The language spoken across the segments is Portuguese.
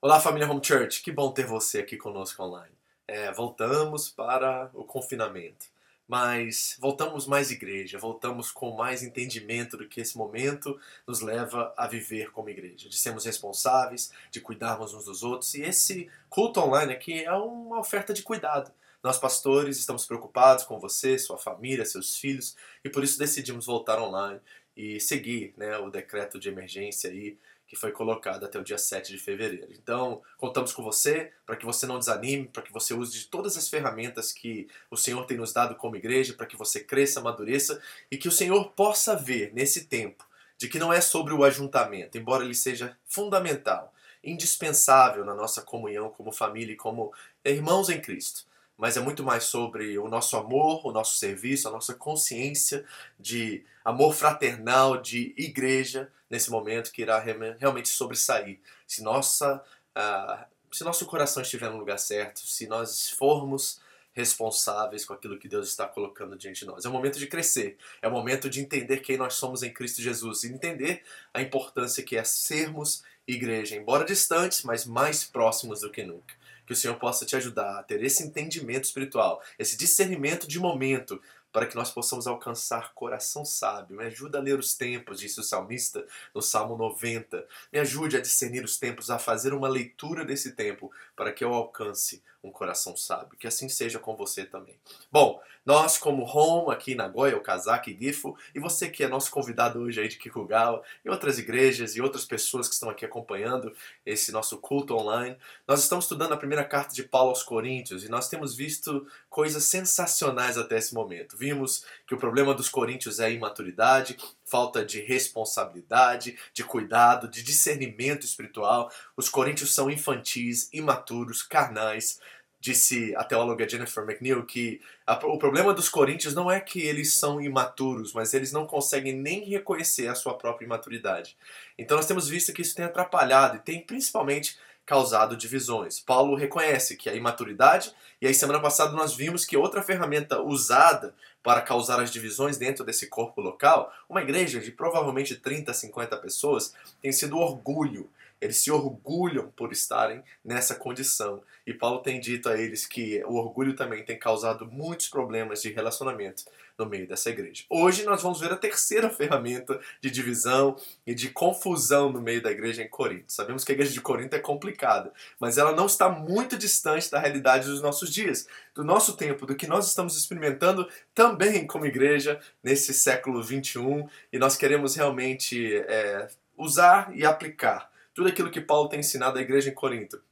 Olá, família Home Church, que bom ter você aqui conosco online. É, voltamos para o confinamento, mas voltamos mais igreja, voltamos com mais entendimento do que esse momento nos leva a viver como igreja, de sermos responsáveis, de cuidarmos uns dos outros. E esse culto online aqui é uma oferta de cuidado. Nós, pastores, estamos preocupados com você, sua família, seus filhos, e por isso decidimos voltar online e seguir né, o decreto de emergência aí que foi colocado até o dia 7 de fevereiro. Então, contamos com você para que você não desanime, para que você use de todas as ferramentas que o Senhor tem nos dado como igreja, para que você cresça, amadureça e que o Senhor possa ver nesse tempo de que não é sobre o ajuntamento, embora ele seja fundamental, indispensável na nossa comunhão como família e como irmãos em Cristo mas é muito mais sobre o nosso amor, o nosso serviço, a nossa consciência de amor fraternal, de igreja, nesse momento que irá realmente sobressair. Se, nossa, uh, se nosso coração estiver no lugar certo, se nós formos responsáveis com aquilo que Deus está colocando diante de nós. É o momento de crescer, é o momento de entender quem nós somos em Cristo Jesus e entender a importância que é sermos igreja, embora distantes, mas mais próximos do que nunca que o Senhor possa te ajudar a ter esse entendimento espiritual, esse discernimento de momento, para que nós possamos alcançar coração sábio. Me ajuda a ler os tempos, disse o salmista no Salmo 90. Me ajude a discernir os tempos, a fazer uma leitura desse tempo, para que eu alcance um coração sábio. Que assim seja com você também. Bom, nós como Home aqui em Nagoya, o Kazaki e Gifu, e você que é nosso convidado hoje aí de Kikugawa, e outras igrejas e outras pessoas que estão aqui acompanhando esse nosso culto online, nós estamos estudando a primeira carta de Paulo aos Coríntios e nós temos visto coisas sensacionais até esse momento. Vimos que o problema dos coríntios é a imaturidade, falta de responsabilidade, de cuidado, de discernimento espiritual. Os coríntios são infantis, imaturos, carnais. Disse a teóloga Jennifer McNeil que a, o problema dos coríntios não é que eles são imaturos, mas eles não conseguem nem reconhecer a sua própria imaturidade. Então nós temos visto que isso tem atrapalhado e tem principalmente causado divisões. Paulo reconhece que a imaturidade, e aí semana passada nós vimos que outra ferramenta usada para causar as divisões dentro desse corpo local, uma igreja de provavelmente 30, 50 pessoas, tem sido orgulho. Eles se orgulham por estarem nessa condição. E Paulo tem dito a eles que o orgulho também tem causado muitos problemas de relacionamento no meio dessa igreja. Hoje nós vamos ver a terceira ferramenta de divisão e de confusão no meio da igreja em Corinto. Sabemos que a igreja de Corinto é complicada, mas ela não está muito distante da realidade dos nossos dias, do nosso tempo, do que nós estamos experimentando também como igreja nesse século 21 e nós queremos realmente é, usar e aplicar tudo aquilo que Paulo tem ensinado à igreja em Corinto,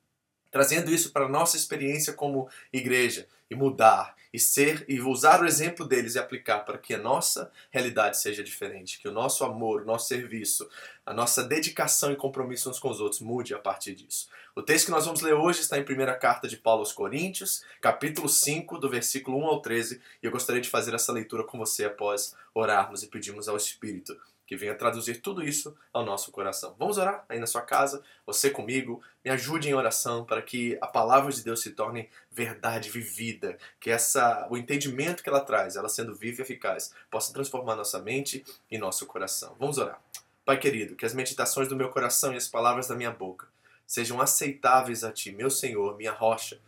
trazendo isso para a nossa experiência como igreja e mudar e ser e usar o exemplo deles e aplicar para que a nossa realidade seja diferente, que o nosso amor, o nosso serviço, a nossa dedicação e compromisso uns com os outros mude a partir disso. O texto que nós vamos ler hoje está em primeira carta de Paulo aos Coríntios, capítulo 5, do versículo 1 ao 13, e eu gostaria de fazer essa leitura com você após orarmos e pedirmos ao Espírito que venha traduzir tudo isso ao nosso coração. Vamos orar aí na sua casa, você comigo, me ajude em oração para que a palavra de Deus se torne verdade vivida, que essa o entendimento que ela traz, ela sendo viva e eficaz, possa transformar nossa mente e nosso coração. Vamos orar. Pai querido, que as meditações do meu coração e as palavras da minha boca sejam aceitáveis a ti, meu Senhor, minha rocha,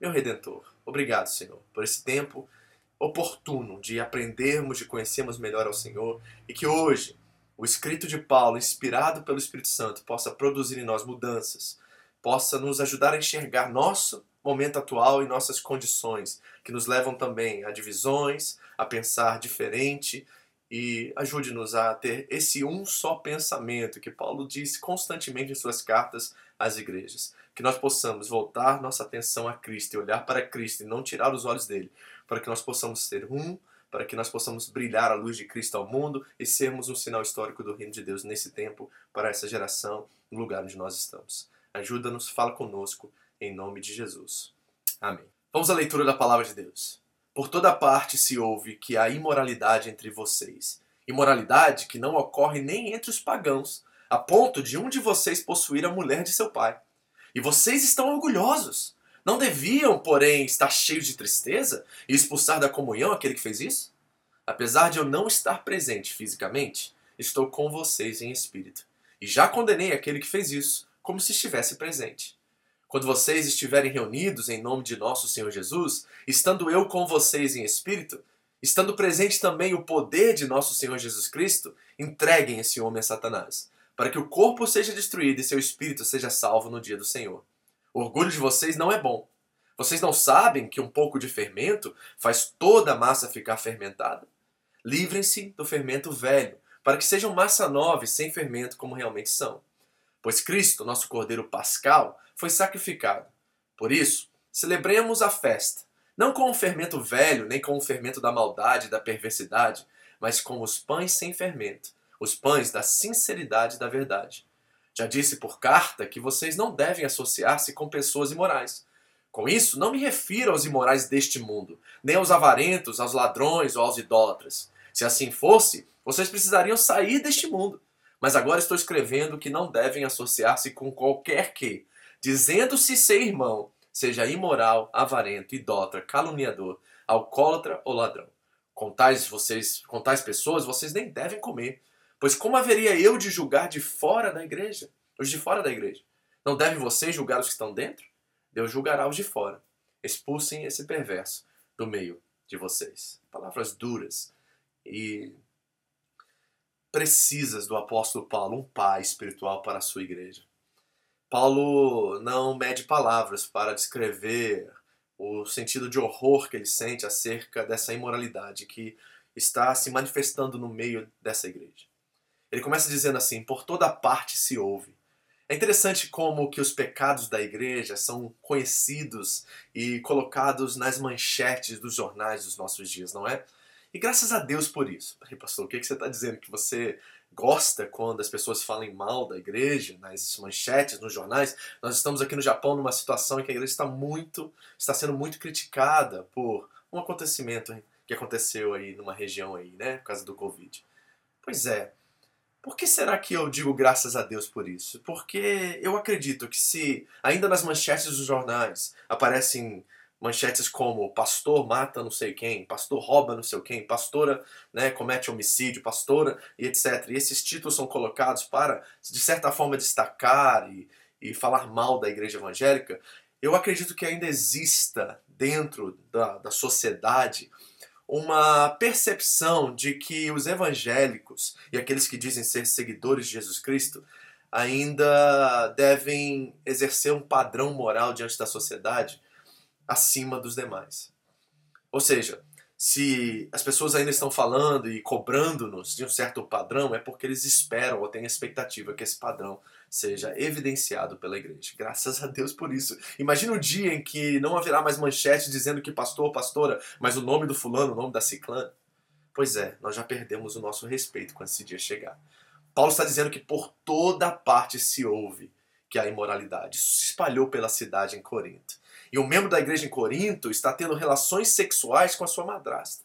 meu redentor. Obrigado, Senhor, por esse tempo oportuno de aprendermos, de conhecermos melhor ao Senhor e que hoje o escrito de Paulo, inspirado pelo Espírito Santo, possa produzir em nós mudanças, possa nos ajudar a enxergar nosso momento atual e nossas condições, que nos levam também a divisões, a pensar diferente e ajude-nos a ter esse um só pensamento que Paulo diz constantemente em suas cartas às igrejas. Que nós possamos voltar nossa atenção a Cristo e olhar para Cristo e não tirar os olhos dele, para que nós possamos ser um, para que nós possamos brilhar a luz de Cristo ao mundo e sermos um sinal histórico do reino de Deus nesse tempo, para essa geração, no lugar onde nós estamos. Ajuda-nos, fala conosco, em nome de Jesus. Amém. Vamos à leitura da palavra de Deus. Por toda parte se ouve que há imoralidade entre vocês. Imoralidade que não ocorre nem entre os pagãos, a ponto de um de vocês possuir a mulher de seu pai. E vocês estão orgulhosos. Não deviam, porém, estar cheios de tristeza e expulsar da comunhão aquele que fez isso? Apesar de eu não estar presente fisicamente, estou com vocês em espírito. E já condenei aquele que fez isso, como se estivesse presente. Quando vocês estiverem reunidos em nome de nosso Senhor Jesus, estando eu com vocês em espírito, estando presente também o poder de nosso Senhor Jesus Cristo, entreguem esse homem a Satanás, para que o corpo seja destruído e seu espírito seja salvo no dia do Senhor. O orgulho de vocês não é bom. Vocês não sabem que um pouco de fermento faz toda a massa ficar fermentada? Livrem-se do fermento velho, para que sejam massa nova e sem fermento como realmente são. Pois Cristo, nosso Cordeiro Pascal, foi sacrificado. Por isso, celebremos a festa, não com o fermento velho, nem com o fermento da maldade e da perversidade, mas com os pães sem fermento, os pães da sinceridade e da verdade. Já disse por carta que vocês não devem associar-se com pessoas imorais. Com isso, não me refiro aos imorais deste mundo, nem aos avarentos, aos ladrões ou aos idólatras. Se assim fosse, vocês precisariam sair deste mundo. Mas agora estou escrevendo que não devem associar-se com qualquer que, dizendo-se ser irmão, seja imoral, avarento, idólatra, caluniador, alcoólatra ou ladrão. Com tais, vocês, com tais pessoas vocês nem devem comer, pois como haveria eu de julgar de fora da igreja? Os de fora da igreja. Não devem vocês julgar os que estão dentro? Deus julgará os de fora. Expulsem esse perverso do meio de vocês. Palavras duras e precisas do apóstolo Paulo, um pai espiritual para a sua igreja. Paulo não mede palavras para descrever o sentido de horror que ele sente acerca dessa imoralidade que está se manifestando no meio dessa igreja. Ele começa dizendo assim: por toda parte se ouve. É interessante como que os pecados da igreja são conhecidos e colocados nas manchetes dos jornais dos nossos dias, não é? E graças a Deus por isso. Peraí, pastor, o que, que você está dizendo? Que você gosta quando as pessoas falam mal da igreja, nas manchetes, nos jornais? Nós estamos aqui no Japão numa situação em que a igreja está muito, está sendo muito criticada por um acontecimento que aconteceu aí numa região aí, né, por causa do Covid. Pois é. Por que será que eu digo graças a Deus por isso? Porque eu acredito que se ainda nas manchetes dos jornais aparecem manchetes como pastor mata não sei quem, pastor rouba não sei quem, pastora né, comete homicídio, pastora e etc. E esses títulos são colocados para, de certa forma, destacar e, e falar mal da igreja evangélica. Eu acredito que ainda exista dentro da, da sociedade uma percepção de que os evangélicos e aqueles que dizem ser seguidores de Jesus Cristo ainda devem exercer um padrão moral diante da sociedade acima dos demais. Ou seja, se as pessoas ainda estão falando e cobrando-nos de um certo padrão, é porque eles esperam ou têm expectativa que esse padrão seja evidenciado pela igreja. Graças a Deus por isso. Imagina o dia em que não haverá mais manchete dizendo que pastor ou pastora, mas o nome do fulano, o nome da ciclana. Pois é, nós já perdemos o nosso respeito quando esse dia chegar. Paulo está dizendo que por toda parte se ouve que há imoralidade. Isso se espalhou pela cidade em Corinto. E um membro da igreja em Corinto está tendo relações sexuais com a sua madrasta.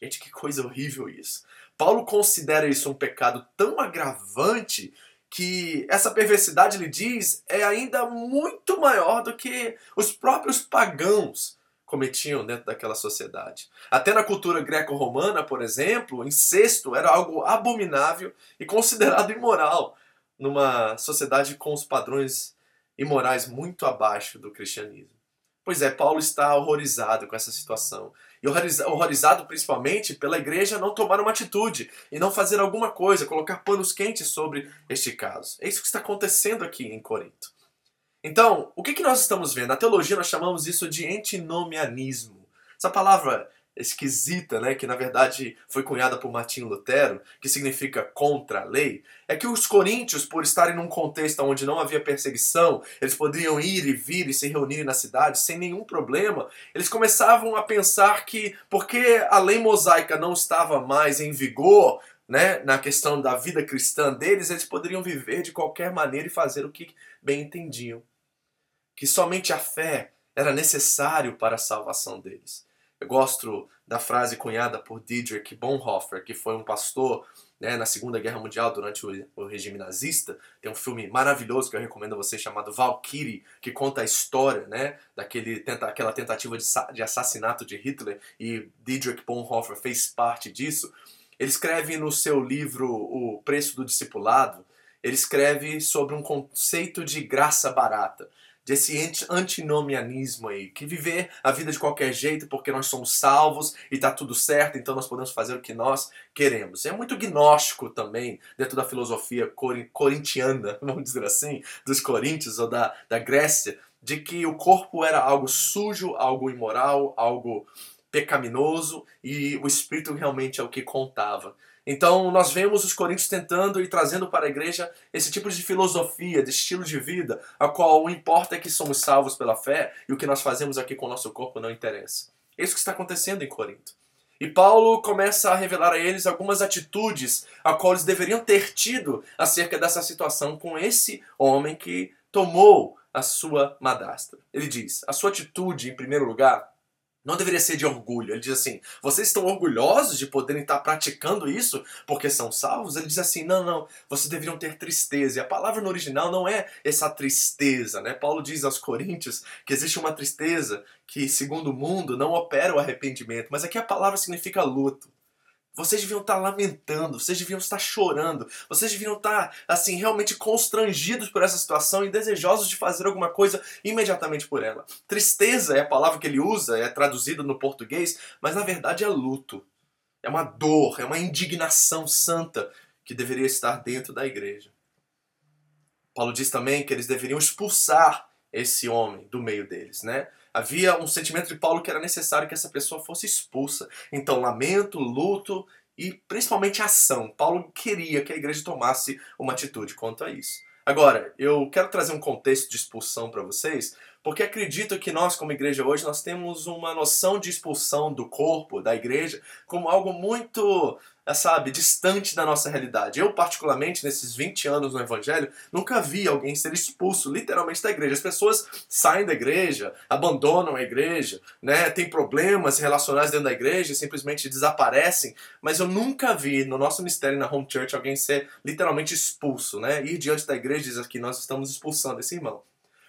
Gente, que coisa horrível isso. Paulo considera isso um pecado tão agravante que essa perversidade, ele diz, é ainda muito maior do que os próprios pagãos cometiam dentro daquela sociedade. Até na cultura greco-romana, por exemplo, incesto era algo abominável e considerado imoral numa sociedade com os padrões imorais muito abaixo do cristianismo. Pois é, Paulo está horrorizado com essa situação. E horrorizado principalmente pela igreja não tomar uma atitude e não fazer alguma coisa, colocar panos quentes sobre este caso. É isso que está acontecendo aqui em Corinto. Então, o que, que nós estamos vendo? Na teologia nós chamamos isso de antinomianismo. Essa palavra esquisita, né, que na verdade foi cunhada por Martinho Lutero, que significa contra a lei, é que os coríntios, por estarem num contexto onde não havia perseguição, eles poderiam ir e vir e se reunir na cidade sem nenhum problema, eles começavam a pensar que porque a lei mosaica não estava mais em vigor, né, na questão da vida cristã deles, eles poderiam viver de qualquer maneira e fazer o que bem entendiam. Que somente a fé era necessário para a salvação deles. Eu gosto da frase cunhada por Dietrich Bonhoeffer, que foi um pastor né, na Segunda Guerra Mundial durante o, o, regime nazista. Tem um filme maravilhoso que eu recomendo a você chamado Valkyrie, que conta a história né, tenta, tentativa de, de assassinato de Hitler e Dietrich Bonhoeffer fez parte disso. Ele escreve no seu livro O Preço do Discipulado ele escreve sobre um conceito de graça barata, desse antinomianismo aí, que viver a vida de qualquer jeito porque nós somos salvos e tá tudo certo, então nós podemos fazer o que nós queremos. É muito gnóstico também, dentro da filosofia corintiana, vamos dizer assim, dos coríntios ou da, da Grécia, de que o corpo era algo sujo, algo imoral, algo pecaminoso e o espírito realmente é o que contava. Então nós vemos os coríntios tentando e trazendo para a igreja esse tipo de filosofia, de estilo de vida, a qual o importa é que somos salvos pela fé e o que nós fazemos aqui com o nosso corpo não interessa. É isso que está acontecendo em Corinto. E Paulo começa a revelar a eles algumas atitudes a qual eles deveriam ter tido acerca dessa situação com esse homem que tomou a sua madrasta. Ele diz: a sua atitude, em primeiro lugar, não deveria ser de orgulho. Ele diz assim: vocês estão orgulhosos de poderem estar praticando isso porque são salvos? Ele diz assim: não, não, vocês deveriam ter tristeza. E a palavra no original não é essa tristeza, né? Paulo diz aos Coríntios que existe uma tristeza que, segundo o mundo, não opera o arrependimento, mas aqui a palavra significa luto. Vocês deviam estar lamentando, vocês deviam estar chorando, vocês deviam estar, assim, realmente constrangidos por essa situação e desejosos de fazer alguma coisa imediatamente por ela. Tristeza é a palavra que ele usa, é traduzida no português, mas na verdade é luto. É uma dor, é uma indignação santa que deveria estar dentro da igreja. Paulo diz também que eles deveriam expulsar esse homem do meio deles, né? Havia um sentimento de Paulo que era necessário que essa pessoa fosse expulsa. Então, lamento, luto e principalmente ação. Paulo queria que a igreja tomasse uma atitude quanto a isso. Agora, eu quero trazer um contexto de expulsão para vocês, porque acredito que nós, como igreja hoje, nós temos uma noção de expulsão do corpo, da igreja, como algo muito sabe, distante da nossa realidade. Eu, particularmente, nesses 20 anos no Evangelho, nunca vi alguém ser expulso, literalmente, da igreja. As pessoas saem da igreja, abandonam a igreja, né, tem problemas relacionados dentro da igreja e simplesmente desaparecem, mas eu nunca vi no nosso ministério na Home Church alguém ser literalmente expulso, né, ir diante da igreja e dizer que nós estamos expulsando esse irmão.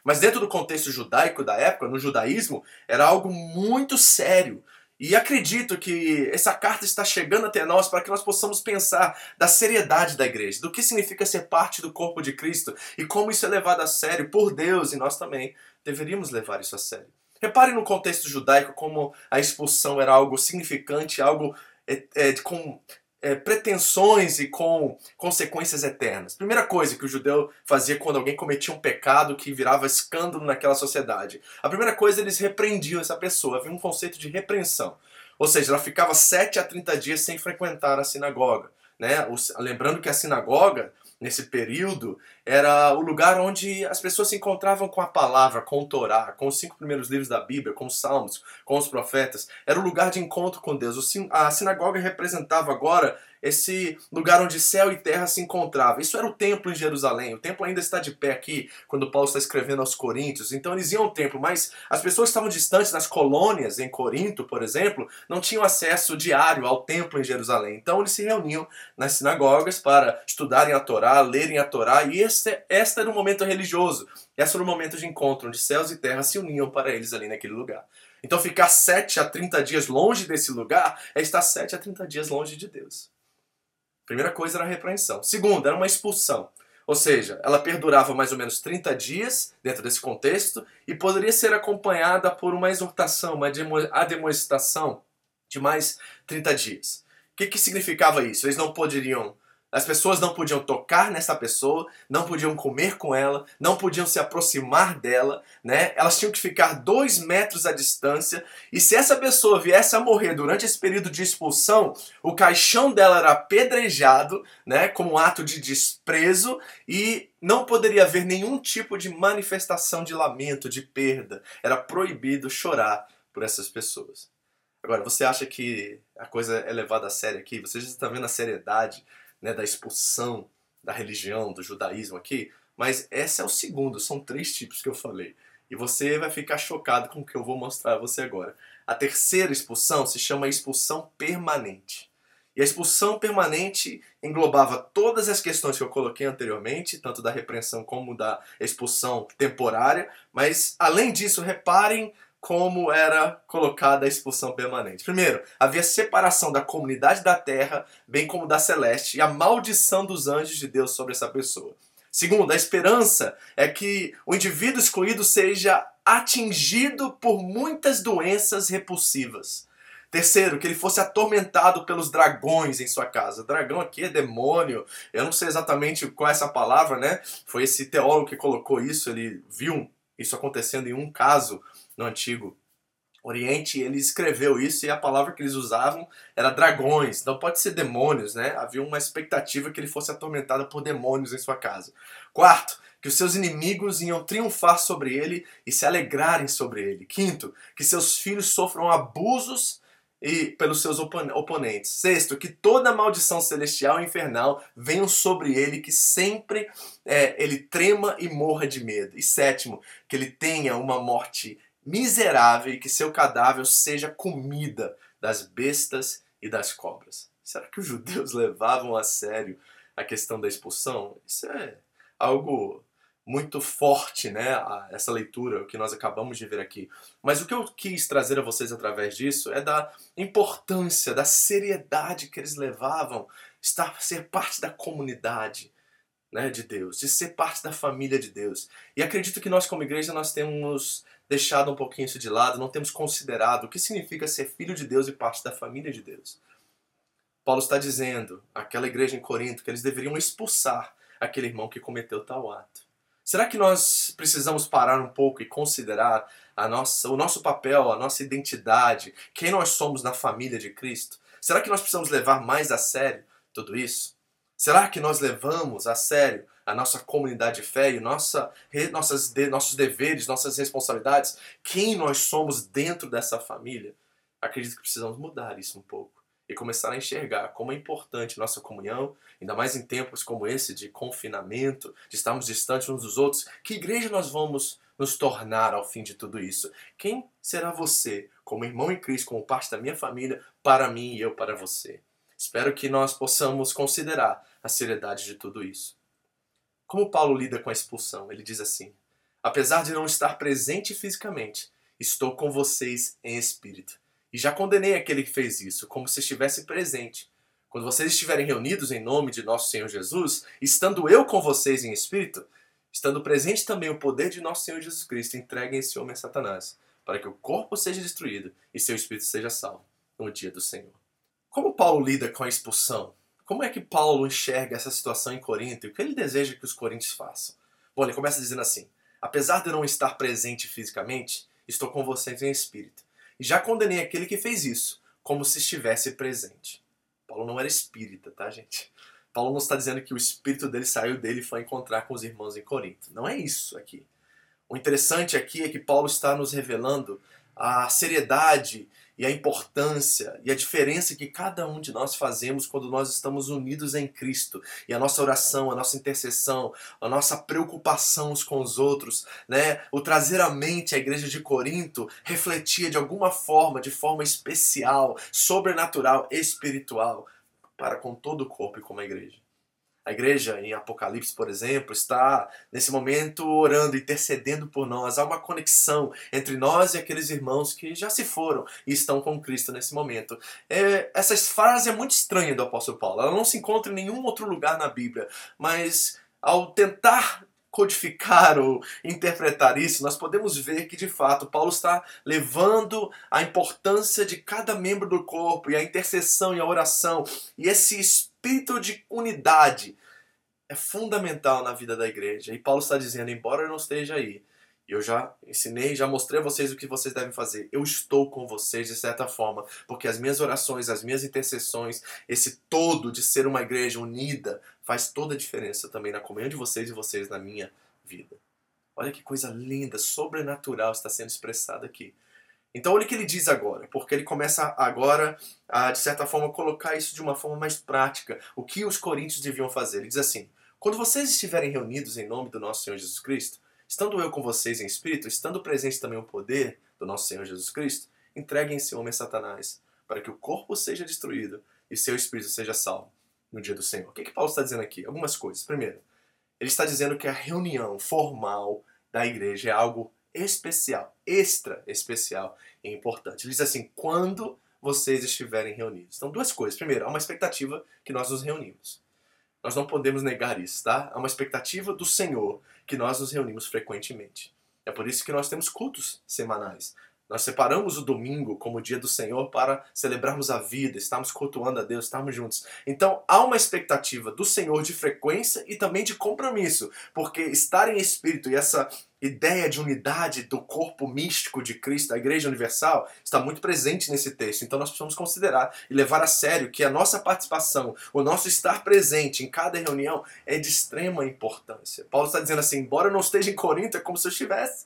Mas dentro do contexto judaico da época, no judaísmo, era algo muito sério. E acredito que essa carta está chegando até nós para que nós possamos pensar da seriedade da igreja, do que significa ser parte do corpo de Cristo e como isso é levado a sério por Deus e nós também deveríamos levar isso a sério. Repare no contexto judaico como a expulsão era algo significante, algo é, é, com é, pretensões e com consequências eternas. Primeira coisa que o judeu fazia quando alguém cometia um pecado que virava escândalo naquela sociedade. A primeira coisa, eles repreendiam essa pessoa. Havia um conceito de repreensão. Ou seja, ela ficava 7 a 30 dias sem frequentar a sinagoga. Né? Lembrando que a sinagoga nesse período era o lugar onde as pessoas se encontravam com a palavra, com o Torá, com os cinco primeiros livros da Bíblia, com os salmos, com os profetas. Era o lugar de encontro com Deus. A sinagoga representava agora esse lugar onde céu e terra se encontravam. Isso era o templo em Jerusalém. O templo ainda está de pé aqui, quando Paulo está escrevendo aos Coríntios. Então eles iam ao templo, mas as pessoas que estavam distantes nas colônias, em Corinto, por exemplo, não tinham acesso diário ao templo em Jerusalém. Então eles se reuniam nas sinagogas para estudarem a Torá, lerem a Torá, e este era um momento religioso. Esse era o momento de encontro, onde céus e terra se uniam para eles ali naquele lugar. Então ficar 7 a 30 dias longe desse lugar é estar 7 a 30 dias longe de Deus. Primeira coisa era a repreensão. Segunda, era uma expulsão. Ou seja, ela perdurava mais ou menos 30 dias dentro desse contexto e poderia ser acompanhada por uma exortação, uma demonstração de mais 30 dias. O que, que significava isso? Eles não poderiam as pessoas não podiam tocar nessa pessoa, não podiam comer com ela, não podiam se aproximar dela, né? Elas tinham que ficar dois metros à distância. E se essa pessoa viesse a morrer durante esse período de expulsão, o caixão dela era apedrejado, né? Como um ato de desprezo e não poderia haver nenhum tipo de manifestação de lamento, de perda. Era proibido chorar por essas pessoas. Agora, você acha que a coisa é levada a sério aqui? Você já está vendo a seriedade né, da expulsão da religião, do judaísmo aqui, mas esse é o segundo, são três tipos que eu falei. E você vai ficar chocado com o que eu vou mostrar a você agora. A terceira expulsão se chama expulsão permanente. E a expulsão permanente englobava todas as questões que eu coloquei anteriormente, tanto da repreensão como da expulsão temporária, mas além disso, reparem como era colocada a expulsão permanente. Primeiro, havia separação da comunidade da terra, bem como da celeste, e a maldição dos anjos de Deus sobre essa pessoa. Segundo, a esperança é que o indivíduo excluído seja atingido por muitas doenças repulsivas. Terceiro, que ele fosse atormentado pelos dragões em sua casa. Dragão aqui é demônio. Eu não sei exatamente qual é essa palavra, né? Foi esse teólogo que colocou isso. Ele viu isso acontecendo em um caso no Antigo Oriente, ele escreveu isso e a palavra que eles usavam era dragões, então pode ser demônios, né? Havia uma expectativa que ele fosse atormentado por demônios em sua casa. Quarto, que os seus inimigos iam triunfar sobre ele e se alegrarem sobre ele. Quinto, que seus filhos sofram abusos e pelos seus oponentes. Sexto, que toda maldição celestial e infernal venham sobre ele, que sempre é, ele trema e morra de medo. E sétimo, que ele tenha uma morte miserável e que seu cadáver seja comida das bestas e das cobras. Será que os judeus levavam a sério a questão da expulsão? Isso é algo muito forte, né? Essa leitura, que nós acabamos de ver aqui. Mas o que eu quis trazer a vocês através disso é da importância, da seriedade que eles levavam estar ser parte da comunidade, né, de Deus, de ser parte da família de Deus. E acredito que nós como igreja nós temos deixado um pouquinho isso de lado, não temos considerado o que significa ser filho de Deus e parte da família de Deus. Paulo está dizendo àquela igreja em Corinto que eles deveriam expulsar aquele irmão que cometeu tal ato. Será que nós precisamos parar um pouco e considerar a nossa, o nosso papel, a nossa identidade, quem nós somos na família de Cristo? Será que nós precisamos levar mais a sério tudo isso? Será que nós levamos a sério a nossa comunidade de fé e nossa, nossas, nossos deveres, nossas responsabilidades, quem nós somos dentro dessa família? Acredito que precisamos mudar isso um pouco e começar a enxergar como é importante nossa comunhão, ainda mais em tempos como esse de confinamento, de estarmos distantes uns dos outros. Que igreja nós vamos nos tornar ao fim de tudo isso? Quem será você, como irmão em Cristo, como parte da minha família, para mim e eu para você? Espero que nós possamos considerar a seriedade de tudo isso. Como Paulo lida com a expulsão? Ele diz assim: Apesar de não estar presente fisicamente, estou com vocês em espírito e já condenei aquele que fez isso, como se estivesse presente. Quando vocês estiverem reunidos em nome de nosso Senhor Jesus, estando eu com vocês em espírito, estando presente também o poder de nosso Senhor Jesus Cristo, entreguem esse homem a Satanás, para que o corpo seja destruído e seu espírito seja salvo no dia do Senhor. Como Paulo lida com a expulsão? Como é que Paulo enxerga essa situação em Corinto e o que ele deseja que os coríntios façam? Bom, ele começa dizendo assim: Apesar de não estar presente fisicamente, estou com vocês em espírito e já condenei aquele que fez isso, como se estivesse presente. Paulo não era espírita, tá, gente? Paulo não está dizendo que o espírito dele saiu dele e foi encontrar com os irmãos em Corinto. Não é isso aqui. O interessante aqui é que Paulo está nos revelando a seriedade e a importância e a diferença que cada um de nós fazemos quando nós estamos unidos em Cristo. E a nossa oração, a nossa intercessão, a nossa preocupação uns com os outros, né? O trazer à mente a igreja de Corinto refletia de alguma forma, de forma especial, sobrenatural, espiritual, para com todo o corpo e como a igreja. A igreja em Apocalipse, por exemplo, está nesse momento orando, intercedendo por nós. Há uma conexão entre nós e aqueles irmãos que já se foram e estão com Cristo nesse momento. É, essa frase é muito estranha do apóstolo Paulo. Ela não se encontra em nenhum outro lugar na Bíblia, mas ao tentar codificar ou interpretar isso, nós podemos ver que de fato Paulo está levando a importância de cada membro do corpo e a intercessão e a oração e esse espírito de unidade é fundamental na vida da igreja. E Paulo está dizendo, embora eu não esteja aí, eu já ensinei, já mostrei a vocês o que vocês devem fazer. Eu estou com vocês de certa forma, porque as minhas orações, as minhas intercessões, esse todo de ser uma igreja unida, faz toda a diferença também na comunhão de vocês e vocês na minha vida. Olha que coisa linda, sobrenatural está sendo expressada aqui. Então olha o que ele diz agora, porque ele começa agora a, de certa forma, colocar isso de uma forma mais prática. O que os coríntios deviam fazer? Ele diz assim: Quando vocês estiverem reunidos em nome do nosso Senhor Jesus Cristo, estando eu com vocês em espírito, estando presente também o poder do nosso Senhor Jesus Cristo, entreguem esse homem a Satanás, para que o corpo seja destruído e seu espírito seja salvo no dia do Senhor. O que, que Paulo está dizendo aqui? Algumas coisas. Primeiro, ele está dizendo que a reunião formal da igreja é algo especial, extra especial e importante. Ele diz assim: quando vocês estiverem reunidos. Então, duas coisas. Primeiro, há uma expectativa que nós nos reunimos. Nós não podemos negar isso, tá? Há uma expectativa do Senhor que nós nos reunimos frequentemente. É por isso que nós temos cultos semanais. Nós separamos o domingo como dia do Senhor para celebrarmos a vida, estarmos cultuando a Deus, estarmos juntos. Então há uma expectativa do Senhor de frequência e também de compromisso, porque estar em espírito e essa ideia de unidade do corpo místico de Cristo, a Igreja Universal, está muito presente nesse texto. Então nós precisamos considerar e levar a sério que a nossa participação, o nosso estar presente em cada reunião é de extrema importância. Paulo está dizendo assim: embora eu não esteja em Corinto, é como se eu estivesse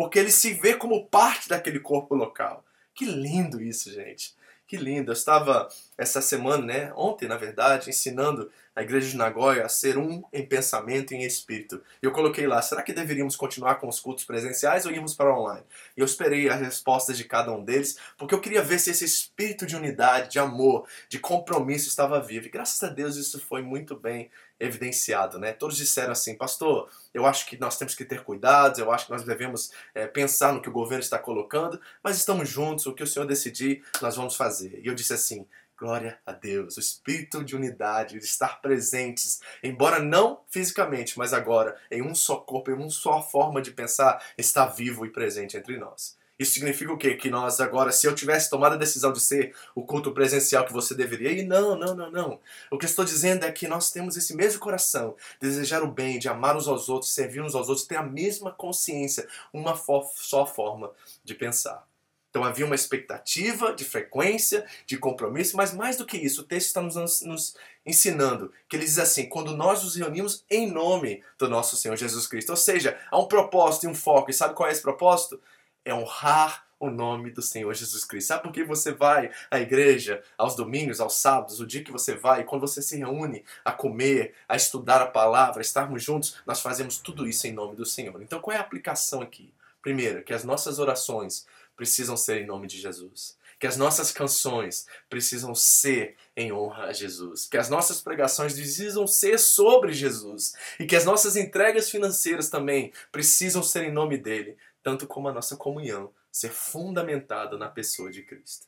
porque ele se vê como parte daquele corpo local. Que lindo isso, gente. Que lindo. Eu estava essa semana, né, ontem na verdade, ensinando a igreja de Nagoya a ser um em pensamento e em espírito. Eu coloquei lá, será que deveríamos continuar com os cultos presenciais ou irmos para online? E eu esperei as respostas de cada um deles, porque eu queria ver se esse espírito de unidade, de amor, de compromisso estava vivo. E graças a Deus isso foi muito bem evidenciado, né? Todos disseram assim, pastor, eu acho que nós temos que ter cuidados, eu acho que nós devemos é, pensar no que o governo está colocando, mas estamos juntos, o que o Senhor decidir, nós vamos fazer. E eu disse assim, glória a Deus, o espírito de unidade, de estar presentes, embora não fisicamente, mas agora em um só corpo, em uma só forma de pensar, está vivo e presente entre nós. Isso significa o quê? Que nós agora, se eu tivesse tomado a decisão de ser o culto presencial que você deveria ir, não, não, não, não. O que eu estou dizendo é que nós temos esse mesmo coração, desejar o bem, de amar uns aos outros, servir uns aos outros, ter a mesma consciência, uma só forma de pensar. Então havia uma expectativa de frequência, de compromisso, mas mais do que isso, o texto está nos, nos, ensinando que ele diz assim: quando nós nos reunimos em nome do nosso Senhor Jesus Cristo. Ou seja, há um propósito e um foco. E sabe qual é esse propósito? é honrar o nome do Senhor Jesus Cristo. Sabe por que você vai à igreja aos domingos, aos sábados, o dia que você vai, quando você se reúne a comer, a estudar a palavra, a estarmos juntos, nós fazemos tudo isso em nome do Senhor. Então qual é a aplicação aqui? Primeiro, que as nossas orações precisam ser em nome de Jesus. Que as nossas canções precisam ser em honra a Jesus. Que as nossas pregações precisam ser sobre Jesus. E que as nossas entregas financeiras também precisam ser em nome dele tanto como a nossa comunhão ser fundamentada na pessoa de Cristo.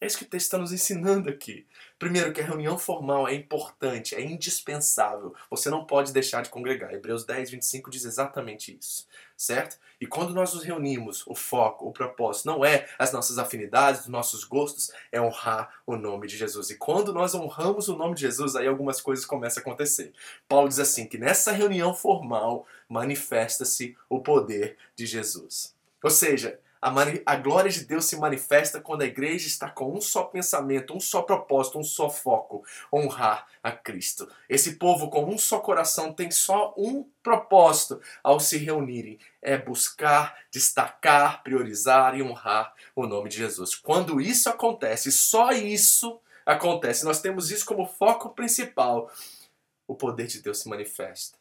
É isso que o texto está nos ensinando aqui. Primeiro, que a reunião formal é importante, é indispensável. Você não pode deixar de congregar. Hebreus 10, 25 diz exatamente isso. Certo? E quando nós nos reunimos, o foco, o propósito não é as nossas afinidades, os nossos gostos, é honrar o nome de Jesus. E quando nós honramos o nome de Jesus, aí algumas coisas começam a acontecer. Paulo diz assim: que nessa reunião formal manifesta-se o poder de Jesus. Ou seja, a, a, glória de Deus se manifesta quando a igreja está com um só pensamento, um só propósito, um só foco: honrar a Cristo. Esse povo com um só coração tem só um propósito ao se reunirem: é buscar, destacar, priorizar e honrar o nome de Jesus. Quando isso acontece, só isso acontece, nós temos isso como foco principal, o poder de Deus se manifesta.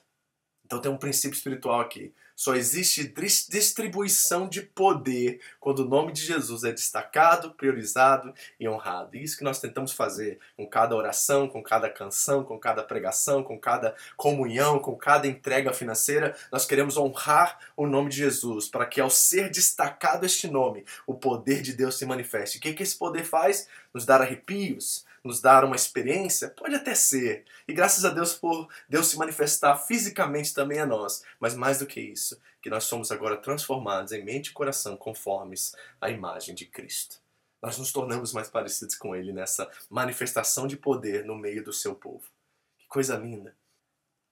Então tem um princípio espiritual aqui. Só existe distribuição de poder quando o nome de Jesus é destacado, priorizado e honrado. E isso que nós tentamos fazer com cada oração, com cada canção, com cada pregação, com cada comunhão, com cada entrega financeira. Nós queremos honrar o nome de Jesus para que ao ser destacado este nome, o poder de Deus se manifeste. O que, que esse poder faz? Nos dar arrepios, nos dar uma experiência? Pode até ser. E graças a Deus por Deus se manifestar fisicamente também a nós. Mas mais do que isso, que nós somos agora transformados em mente e coração conformes à imagem de Cristo. Nós nos tornamos mais parecidos com Ele nessa manifestação de poder no meio do seu povo. Que coisa linda!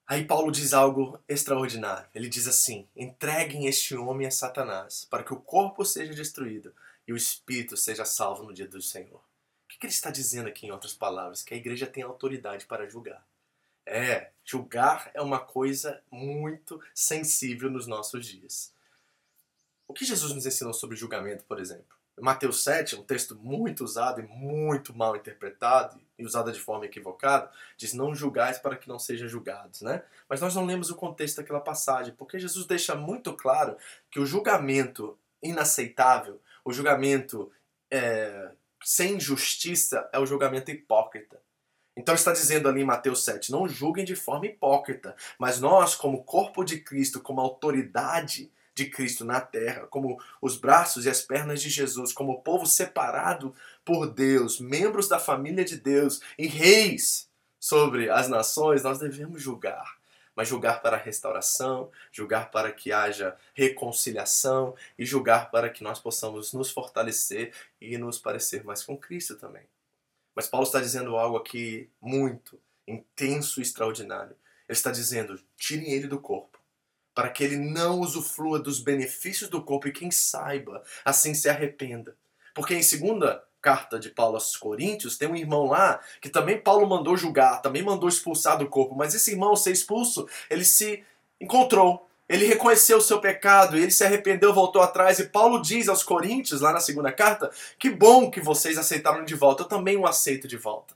Aí Paulo diz algo extraordinário. Ele diz assim: entreguem este homem a Satanás, para que o corpo seja destruído e o espírito seja salvo no dia do Senhor. O que ele está dizendo aqui, em outras palavras? Que a igreja tem autoridade para julgar. É, julgar é uma coisa muito sensível nos nossos dias. O que Jesus nos ensinou sobre julgamento, por exemplo? Mateus 7, um texto muito usado e muito mal interpretado e usado de forma equivocada, diz: Não julgais para que não sejam julgados. Né? Mas nós não lemos o contexto daquela passagem, porque Jesus deixa muito claro que o julgamento inaceitável, o julgamento é, sem justiça é o julgamento hipócrita. Então está dizendo ali em Mateus 7, não julguem de forma hipócrita, mas nós, como corpo de Cristo, como autoridade de Cristo na terra, como os braços e as pernas de Jesus, como povo separado por Deus, membros da família de Deus e reis sobre as nações, nós devemos julgar. Mas julgar para a restauração, julgar para que haja reconciliação e julgar para que nós possamos nos fortalecer e nos parecer mais com Cristo também. Mas Paulo está dizendo algo aqui muito intenso e extraordinário. Ele está dizendo: tirem ele do corpo, para que ele não usufrua dos benefícios do corpo e quem saiba, assim se arrependa. Porque em segunda carta de Paulo aos Coríntios, tem um irmão lá que também Paulo mandou julgar, também mandou expulsar do corpo, mas esse irmão, ao ser expulso, ele se encontrou, ele reconheceu o seu pecado, ele se arrependeu, voltou atrás, e Paulo diz aos Coríntios, lá na segunda carta, que bom que vocês aceitaram de volta, eu também o aceito de volta.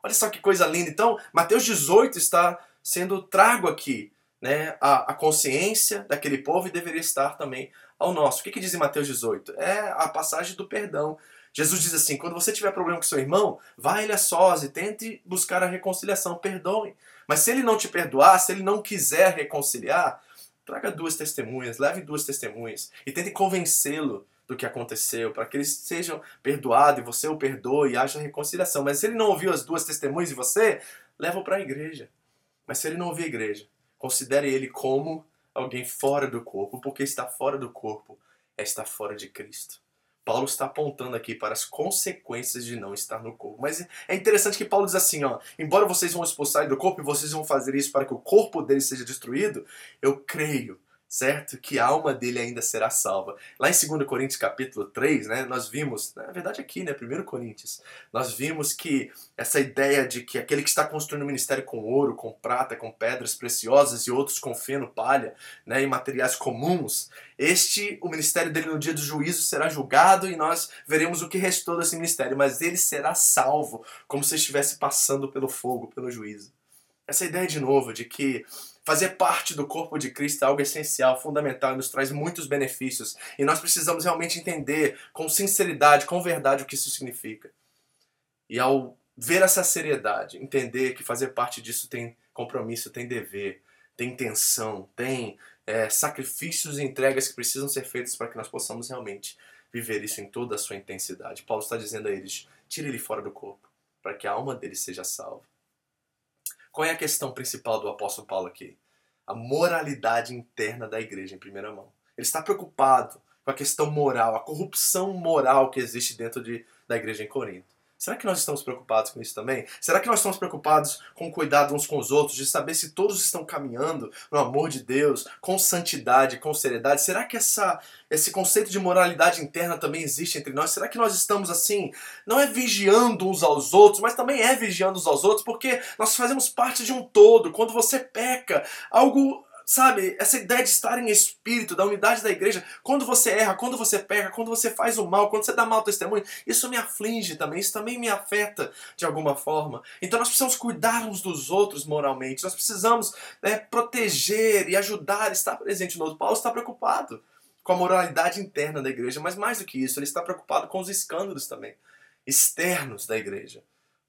Olha só que coisa linda. Então, Mateus 18 está sendo trago aqui. Né, a, a, consciência daquele povo e deveria estar também ao nosso. O que, que diz em Mateus 18? É a passagem do perdão. Jesus diz assim: quando você tiver problema com seu irmão, vá ele a sós e tente buscar a reconciliação, perdoe. Mas se ele não te perdoar, se ele não quiser reconciliar, traga duas testemunhas, leve duas testemunhas e tente convencê-lo do que aconteceu, para que eles sejam perdoados e você o perdoe e haja reconciliação. Mas se ele não ouviu as duas testemunhas de você, leva-o para a igreja. Mas se ele não ouvir a igreja, considere ele como alguém fora do corpo, porque estar fora do corpo é estar fora de Cristo. Paulo está apontando aqui para as consequências de não estar no corpo. Mas é interessante que Paulo diz assim, ó, embora vocês vão expulsar do corpo e vocês vão fazer isso para que o corpo dele seja destruído, eu creio certo? Que a alma dele ainda será salva. Lá em 2 Coríntios capítulo 3, né, nós vimos, na verdade aqui, né, 1 Coríntios, nós vimos que essa ideia de que aquele que está construindo o ministério com ouro, com prata, com pedras preciosas e outros com feno, palha, né, e materiais comuns, este, o ministério dele no dia do juízo será julgado e nós veremos o que restou desse ministério, mas ele será salvo, como se estivesse passando pelo fogo, pelo juízo. Essa ideia de novo de que Fazer parte do corpo de Cristo é algo essencial, fundamental e nos traz muitos benefícios. E nós precisamos realmente entender com sinceridade, com verdade, o que isso significa. E ao ver essa seriedade, entender que fazer parte disso tem compromisso, tem dever, tem intenção, tem é, sacrifícios e entregas que precisam ser feitos para que nós possamos realmente viver isso em toda a sua intensidade. Paulo está dizendo a eles: tire ele fora do corpo, para que a alma dele seja salva. Qual é a questão principal do apóstolo Paulo aqui? A moralidade interna da igreja, em primeira mão. Ele está preocupado com a questão moral, a corrupção moral que existe dentro de, da igreja em Corinto. Será que nós estamos preocupados com isso também? Será que nós estamos preocupados com cuidado uns com os outros, de saber se todos estão caminhando no amor de Deus, com santidade, com seriedade? Será que essa, esse conceito de moralidade interna também existe entre nós? Será que nós estamos assim, não é vigiando uns aos outros, mas também é vigiando uns aos outros, porque nós fazemos parte de um todo. Quando você peca, algo sabe, essa ideia de estar em espírito, da unidade da igreja, quando você erra, quando você peca, quando você faz o mal, quando você dá mau testemunho, isso me aflige também, isso também me afeta de alguma forma. Então nós precisamos cuidar uns dos outros moralmente, nós precisamos né, proteger e ajudar, estar presente no outro. Paulo está preocupado com a moralidade interna da igreja, mas mais do que isso, ele está preocupado com os escândalos também, externos da igreja.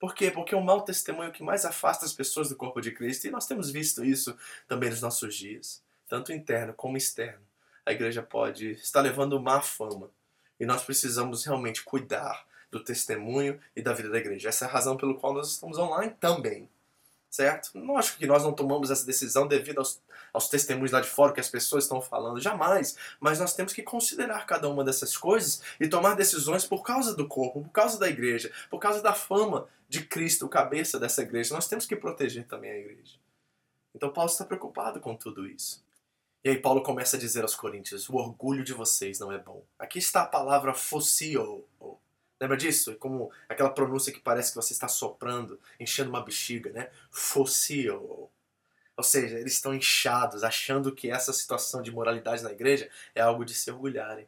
Por quê? Porque o mau testemunho que mais afasta as pessoas do corpo de Cristo, e nós temos visto isso também nos nossos dias, tanto interno como externo. A igreja pode estar levando má fama e nós precisamos realmente cuidar do testemunho e da vida da igreja. Essa é a razão pelo qual nós estamos online também certo? Não acho que nós não tomamos essa decisão devido aos, aos testemunhos lá de fora que as pessoas estão falando, jamais. Mas nós temos que considerar cada uma dessas coisas e tomar decisões por causa do corpo, por causa da igreja, por causa da fama de Cristo, o cabeça dessa igreja. Nós temos que proteger também a igreja. Então Paulo está preocupado com tudo isso. E aí Paulo começa a dizer aos coríntios: o orgulho de vocês não é bom. Aqui está a palavra focio, Lembra disso? É como aquela pronúncia que parece que você está soprando, enchendo uma bexiga, né? Fossil. Ou seja, eles estão inchados, achando que essa situação de moralidade na igreja é algo de se orgulharem.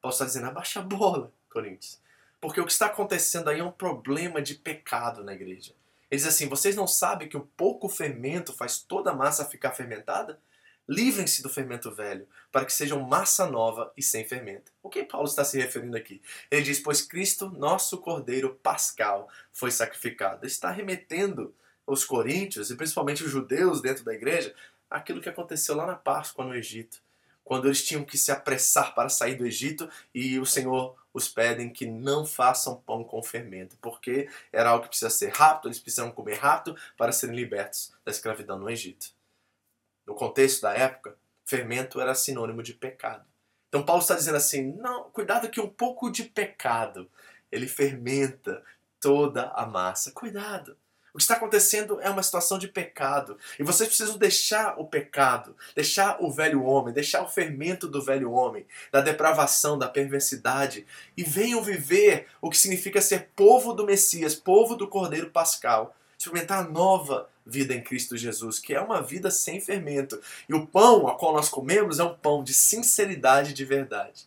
Paulo está dizendo, abaixa a bola, Coríntios. Porque o que está acontecendo aí é um problema de pecado na igreja. Ele diz assim: vocês não sabem que o pouco fermento faz toda a massa ficar fermentada? Livrem-se do fermento velho, para que sejam massa nova e sem fermento. O que Paulo está se referindo aqui? Ele diz: Pois Cristo, nosso Cordeiro Pascal, foi sacrificado. Ele está remetendo os coríntios, e principalmente os judeus dentro da igreja, aquilo que aconteceu lá na Páscoa no Egito. quando eles tinham que se apressar para sair do Egito e o Senhor os pedem que não façam pão com fermento, porque era algo que precisa ser rápido, eles precisam comer rápido para serem libertos da escravidão no Egito. No contexto da época, fermento era sinônimo de pecado. Então Paulo está dizendo assim: não, cuidado que um pouco de pecado ele fermenta toda a massa. Cuidado. O que está acontecendo é uma situação de pecado. E vocês precisam deixar o pecado, deixar o velho homem, deixar o fermento do velho homem, da depravação, da perversidade, e venham viver o que significa ser povo do Messias, povo do Cordeiro Pascal. Experimentar a nova vida em Cristo Jesus, que é uma vida sem fermento. E o pão a qual nós comemos é um pão de sinceridade e de verdade.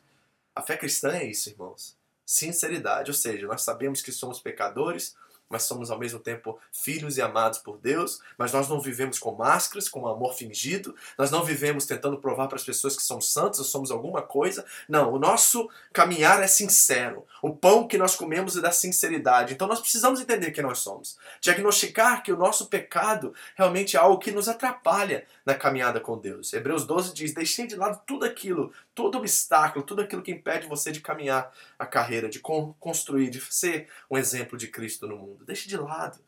A fé cristã é isso, irmãos. Sinceridade, ou seja, nós sabemos que somos pecadores, mas somos ao mesmo tempo filhos e amados por Deus, mas nós não vivemos com máscaras, com um amor fingido, nós não vivemos tentando provar para as pessoas que somos santos ou somos alguma coisa. Não, o nosso caminhar é sincero. O pão que nós comemos é da sinceridade. Então nós precisamos entender quem nós somos. Diagnosticar que o nosso pecado realmente é algo que nos atrapalha na caminhada com Deus. Hebreus 12 diz: Deixei de lado tudo aquilo, todo obstáculo, tudo aquilo que impede você de caminhar a carreira, de construir, de ser um exemplo de Cristo no mundo. Deixe de lado.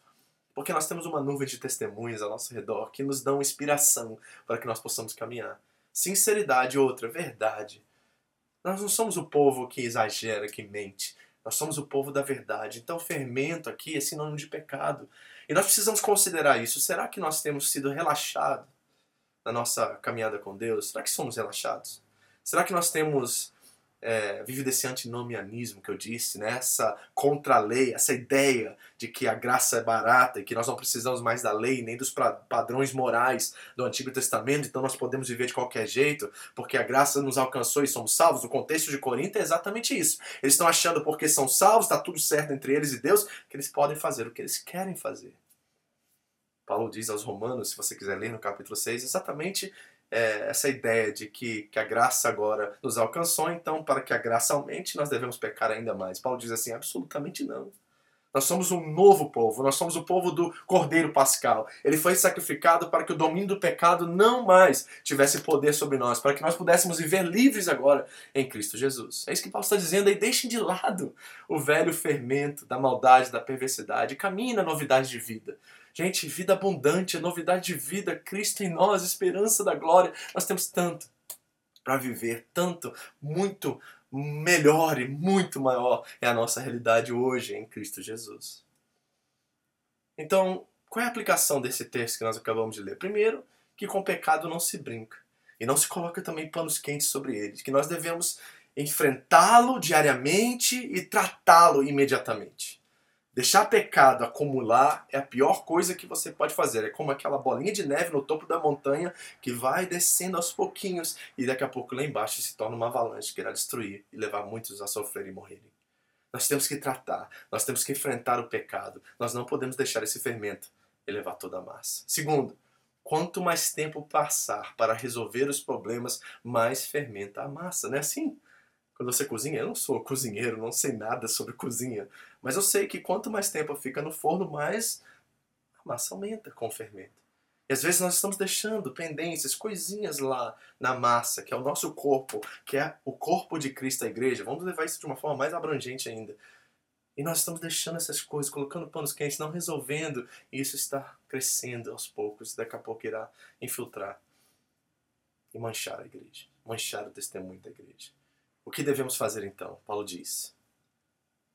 Porque nós temos uma nuvem de testemunhas ao nosso redor que nos dão inspiração para que nós possamos caminhar. Sinceridade, outra, verdade. Nós não somos o povo que exagera, que mente. Nós somos o povo da verdade. Então, fermento aqui é sinônimo de pecado. E nós precisamos considerar isso. Será que nós temos sido relaxados na nossa caminhada com Deus? Será que somos relaxados? Será que nós temos é, vive desse antinomianismo que eu disse, né? essa contra-lei, essa ideia de que a graça é barata e que nós não precisamos mais da lei nem dos padrões morais do Antigo Testamento, então nós podemos viver de qualquer jeito, porque a graça nos alcançou e somos salvos. O contexto de Corinto é exatamente isso. Eles estão achando porque são salvos, está tudo certo entre eles e Deus, que eles podem fazer o que eles querem fazer. Paulo diz aos Romanos, se você quiser ler no capítulo 6, exatamente é, essa ideia de que, que a graça agora nos alcançou, então para que a graça aumente nós devemos pecar ainda mais. Paulo diz assim: absolutamente não. Nós somos um novo povo, nós somos o povo do Cordeiro Pascal. Ele foi sacrificado para que o domínio do pecado não mais tivesse poder sobre nós, para que nós pudéssemos viver livres agora em Cristo Jesus. É isso que Paulo está dizendo aí. Deixem de lado o velho fermento da maldade, da perversidade, caminhe na novidade de vida. Gente, vida abundante, novidade de vida, Cristo em nós, esperança da glória. Nós temos tanto para viver, tanto, muito melhor e muito maior é a nossa realidade hoje em Cristo Jesus. Então, qual é a aplicação desse texto que nós acabamos de ler? Primeiro, que com o pecado não se brinca e não se coloca também panos quentes sobre ele, que nós devemos enfrentá-lo diariamente e tratá-lo imediatamente. Deixar pecado acumular é a pior coisa que você pode fazer. É como aquela bolinha de neve no topo da montanha que vai descendo aos pouquinhos e daqui a pouco lá embaixo se torna uma avalanche que irá destruir e levar muitos a sofrer e morrerem. Nós temos que tratar, nós temos que enfrentar o pecado. Nós não podemos deixar esse fermento elevar toda a massa. Segundo, quanto mais tempo passar para resolver os problemas, mais fermenta a massa. Não é assim? Quando você cozinha, eu não sou cozinheiro, não sei nada sobre cozinha, mas eu sei que quanto mais tempo fica no forno, mais a massa aumenta com o fermento. E às vezes nós estamos deixando pendências, coisinhas lá na massa, que é o nosso corpo, que é o corpo de Cristo, a igreja. Vamos levar isso de uma forma mais abrangente ainda. E nós estamos deixando essas coisas, colocando panos quentes, não resolvendo, e isso está crescendo aos poucos, daqui a pouco irá infiltrar e manchar a igreja, manchar o testemunho da igreja. O que devemos fazer então? Paulo diz: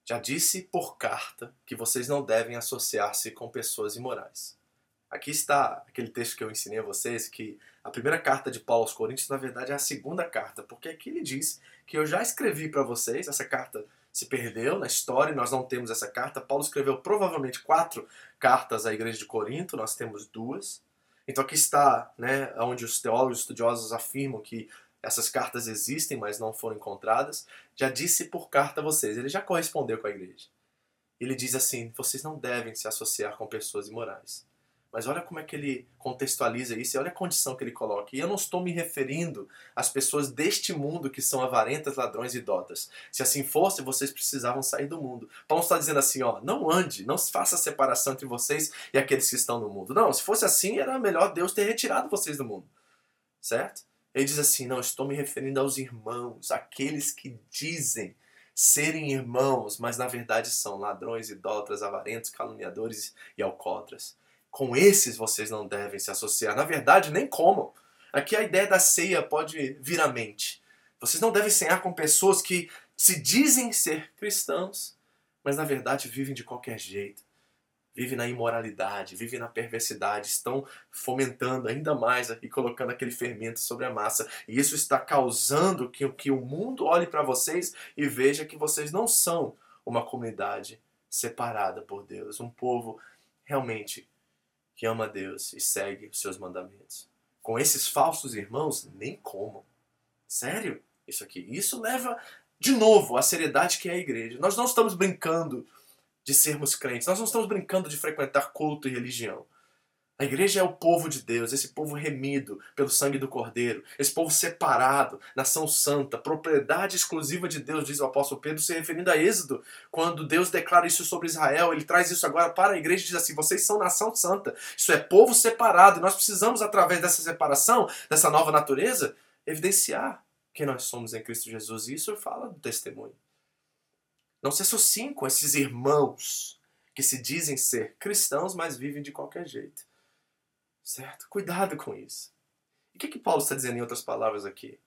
Já disse por carta que vocês não devem associar-se com pessoas imorais. Aqui está aquele texto que eu ensinei a vocês, que a primeira carta de Paulo aos Coríntios, na verdade, é a segunda carta, porque aqui ele diz que eu já escrevi para vocês, essa carta se perdeu na história, nós não temos essa carta. Paulo escreveu provavelmente quatro cartas à igreja de Corinto, nós temos duas. Então aqui está, né, onde os teólogos estudiosos afirmam que essas cartas existem, mas não foram encontradas. Já disse por carta a vocês. Ele já correspondeu com a igreja. Ele diz assim: vocês não devem se associar com pessoas imorais. Mas olha como é que ele contextualiza isso e olha a condição que ele coloca. E eu não estou me referindo às pessoas deste mundo que são avarentas, ladrões e idólatras. Se assim fosse, vocês precisavam sair do mundo. Paulo está dizendo assim, ó, não ande, não faça separação entre vocês e aqueles que estão no mundo. Não, se fosse assim, era melhor Deus ter retirado vocês do mundo. Certo? Ele diz assim: Não, estou me referindo aos irmãos, aqueles que dizem serem irmãos, mas na verdade são ladrões, idólatras, avarentos, caluniadores e alcoólatras. Com esses vocês não devem se associar. Na verdade, nem como. Aqui a ideia da ceia pode vir à mente. Vocês não devem cear com pessoas que se dizem ser cristãos, mas na verdade vivem de qualquer jeito vive na imoralidade, vive na perversidade, estão fomentando ainda mais e colocando aquele fermento sobre a massa. E isso está causando que, que o mundo olhe para vocês e veja que vocês não são uma comunidade separada por Deus, um povo realmente que ama Deus e segue os seus mandamentos. Com esses falsos irmãos, nem como. Sério? Isso aqui. Isso leva de novo à seriedade que é a igreja. Nós não estamos brincando de sermos crentes. Nós não estamos brincando de frequentar culto e religião. A igreja é o povo de Deus, esse povo remido pelo sangue do Cordeiro, esse povo separado, nação santa, propriedade exclusiva de Deus, diz o apóstolo Pedro, se referindo a Êxodo, quando Deus declara isso sobre Israel, ele traz isso agora para a igreja e diz assim: vocês são nação santa, isso é povo separado, e nós precisamos, através dessa separação, dessa nova natureza, evidenciar quem nós somos em Cristo Jesus. E isso fala do testemunho. Não se associem com esses irmãos que se dizem ser cristãos, mas vivem de qualquer jeito. Certo? Cuidado com isso. E o que, que Paulo está dizendo em outras palavras aqui?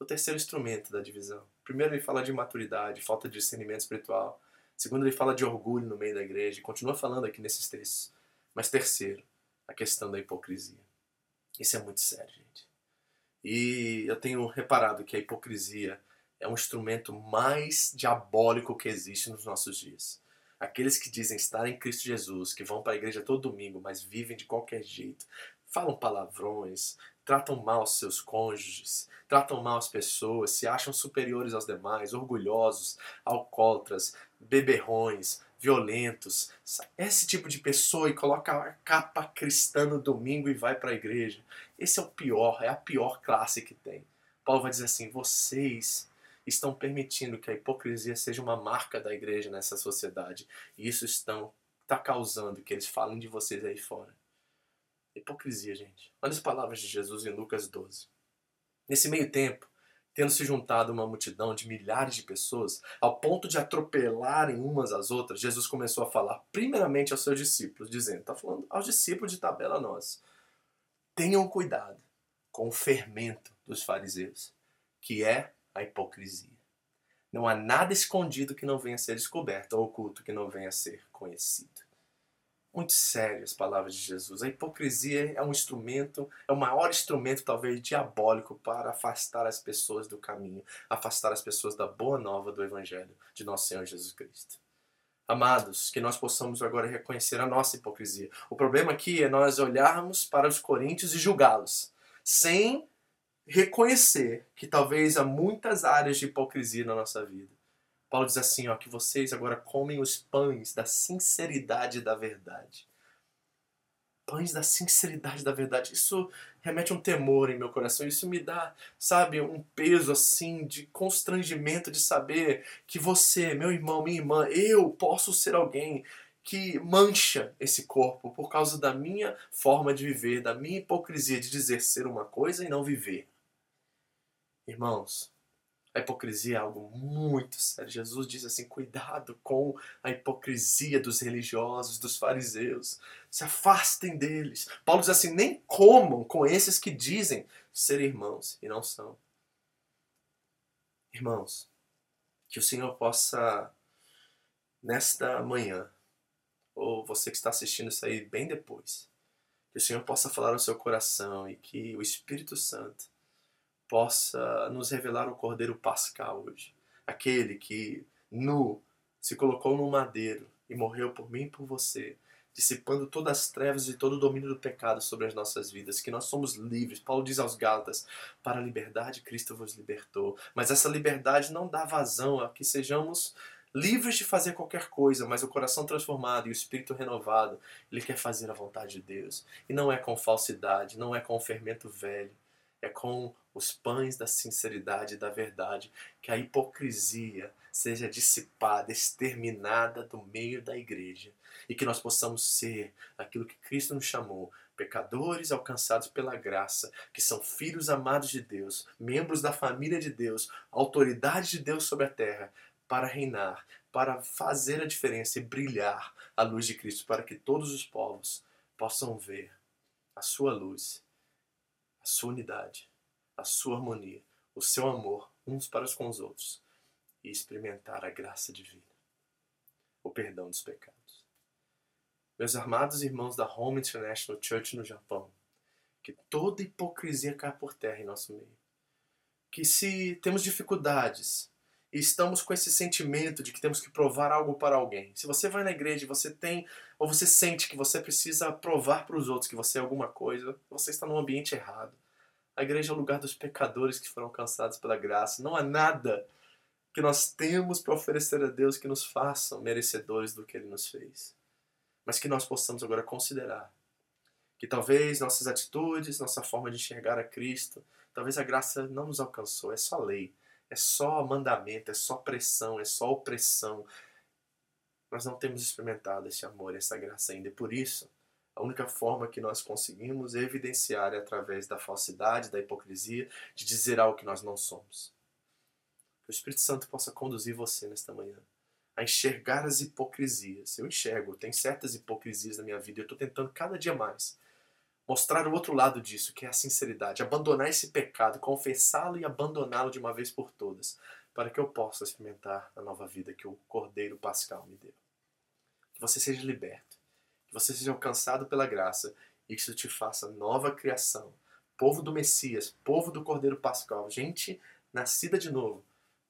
O terceiro instrumento da divisão. Primeiro, ele fala de maturidade, falta de discernimento espiritual. Segundo, ele fala de orgulho no meio da igreja. E continua falando aqui nesses textos. Mas terceiro, a questão da hipocrisia. Isso é muito sério, gente. E eu tenho reparado que a hipocrisia é um instrumento mais diabólico que existe nos nossos dias. Aqueles que dizem estar em Cristo Jesus, que vão para a igreja todo domingo, mas vivem de qualquer jeito, falam palavrões, tratam mal seus cônjuges, tratam mal as pessoas, se acham superiores aos demais, orgulhosos, alcoólatras, beberrões, violentos. Esse tipo de pessoa e coloca a capa cristã no domingo e vai para a igreja. Esse é o pior, é a pior classe que tem. Paulo vai dizer assim: vocês estão permitindo que a hipocrisia seja uma marca da igreja nessa sociedade. E isso estão está causando que eles falem de vocês aí fora. Hipocrisia, gente. Olha as palavras de Jesus em Lucas 12. Nesse meio tempo, tendo se juntado uma multidão de milhares de pessoas, ao ponto de atropelarem umas às outras, Jesus começou a falar primeiramente aos seus discípulos, dizendo, está falando aos discípulos de tabela nós, tenham cuidado com o fermento dos fariseus, que é a hipocrisia. Não há nada escondido que não venha a ser descoberto, ou oculto que não venha a ser conhecido. Muito sério as palavras de Jesus. A hipocrisia é um instrumento, é o maior instrumento, talvez diabólico, para afastar as pessoas do caminho, afastar as pessoas da boa nova do Evangelho de nosso Senhor Jesus Cristo. Amados, que nós possamos agora reconhecer a nossa hipocrisia. O problema aqui é nós olharmos para os coríntios e julgá-los, sem reconhecer que talvez há muitas áreas de hipocrisia na nossa vida. Paulo diz assim, ó, que vocês agora comem os pães da sinceridade da verdade. Pães da sinceridade da verdade. Isso remete um temor em meu coração. Isso me dá, sabe, um peso assim de constrangimento de saber que você, meu irmão, minha irmã, eu posso ser alguém que mancha esse corpo por causa da minha forma de viver, da minha hipocrisia de dizer ser uma coisa e não viver. Irmãos, a hipocrisia é algo muito sério. Jesus diz assim: cuidado com a hipocrisia dos religiosos, dos fariseus. Se afastem deles. Paulo diz assim: nem comam com esses que dizem ser irmãos e não são. Irmãos, que o Senhor possa, nesta manhã, ou você que está assistindo isso aí bem depois, que o Senhor possa falar no seu coração e que o Espírito Santo possa nos revelar o Cordeiro Pascal hoje. Aquele que nu se colocou no madeiro e morreu por mim e por você, dissipando todas as trevas e todo o domínio do pecado sobre as nossas vidas, que nós somos livres. Paulo diz aos Gálatas: para a liberdade Cristo vos libertou. Mas essa liberdade não dá vazão a que sejamos livres de fazer qualquer coisa, mas o coração transformado e o espírito renovado, ele quer fazer a vontade de Deus. E não é com falsidade, não é com fermento velho, é com os pães da sinceridade e da verdade, que a hipocrisia seja dissipada, exterminada do meio da igreja e que nós possamos ser aquilo que Cristo nos chamou, pecadores alcançados pela graça, que são filhos amados de Deus, membros da família de Deus, autoridade de Deus sobre a terra, para reinar, para fazer a diferença e brilhar a luz de Cristo, para que todos os povos possam ver a sua luz, a sua unidade, a sua harmonia, o seu amor uns para os com os outros e experimentar a graça divina, o perdão dos pecados. Meus amados irmãos da Home International Church no Japão, que toda hipocrisia cai por terra em nosso meio. Que se temos dificuldades e estamos com esse sentimento de que temos que provar algo para alguém, se você vai na igreja e você tem ou você sente que você precisa provar para os outros que você é alguma coisa, você está no ambiente errado. A igreja é o lugar dos pecadores que foram alcançados pela graça. Não há nada que nós temos para oferecer a Deus que nos façam merecedores do que Ele nos fez mas que nós possamos agora considerar que talvez nossas atitudes, nossa forma de enxergar a Cristo, talvez a graça não nos alcançou, é só lei, é só mandamento, é só pressão, é só opressão. Nós não temos experimentado esse amor, essa graça ainda, e por isso, a única forma que nós conseguimos evidenciar é através da falsidade, da hipocrisia, de dizer algo que nós não somos. Que o Espírito Santo possa conduzir você nesta manhã a enxergar as hipocrisias. Eu enxergo, tem certas hipocrisias na minha vida e eu estou tentando cada dia mais mostrar o outro lado disso, que é a sinceridade, abandonar esse pecado, confessá-lo e abandoná-lo de uma vez por todas, para que eu possa experimentar a nova vida que o Cordeiro Pascal me deu. Que você seja liberto, você seja alcançado pela graça e que isso te faça nova criação, povo do Messias, povo do Cordeiro Pascal, gente nascida de novo,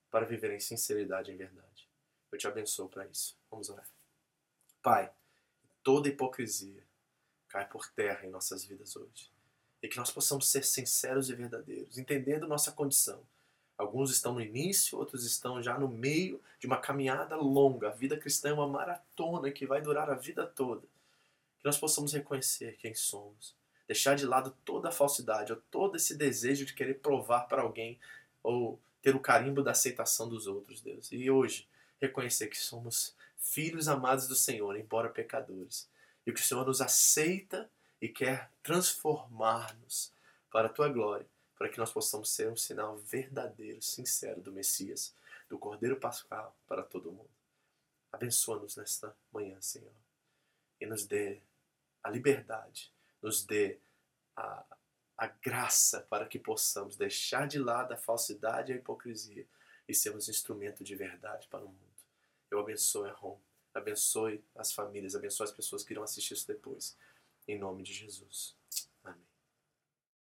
para viver em sinceridade e em verdade. Eu te abençoo para isso. Vamos orar. Pai, toda hipocrisia cai por terra em nossas vidas hoje. E que nós possamos ser sinceros e verdadeiros, entendendo nossa condição. Alguns estão no início, outros estão já no meio de uma caminhada longa. A vida cristã é uma maratona que vai durar a vida toda. Nós possamos reconhecer quem somos, deixar de lado toda a falsidade, ou todo esse desejo de querer provar para alguém, ou ter o carimbo da aceitação dos outros, Deus. E hoje, reconhecer que somos filhos amados do Senhor, embora pecadores, e que o Senhor nos aceita e quer transformar-nos para a tua glória, para que nós possamos ser um sinal verdadeiro, sincero do Messias, do Cordeiro Pascal para todo mundo. Abençoa-nos nesta manhã, Senhor, e nos dê a liberdade, nos dê a, a graça para que possamos deixar de lado a falsidade e a hipocrisia e sermos instrumento de verdade para o mundo. Eu abençoe a Rom, abençoe as famílias, abençoe as pessoas que irão assistir isso depois. Em nome de Jesus.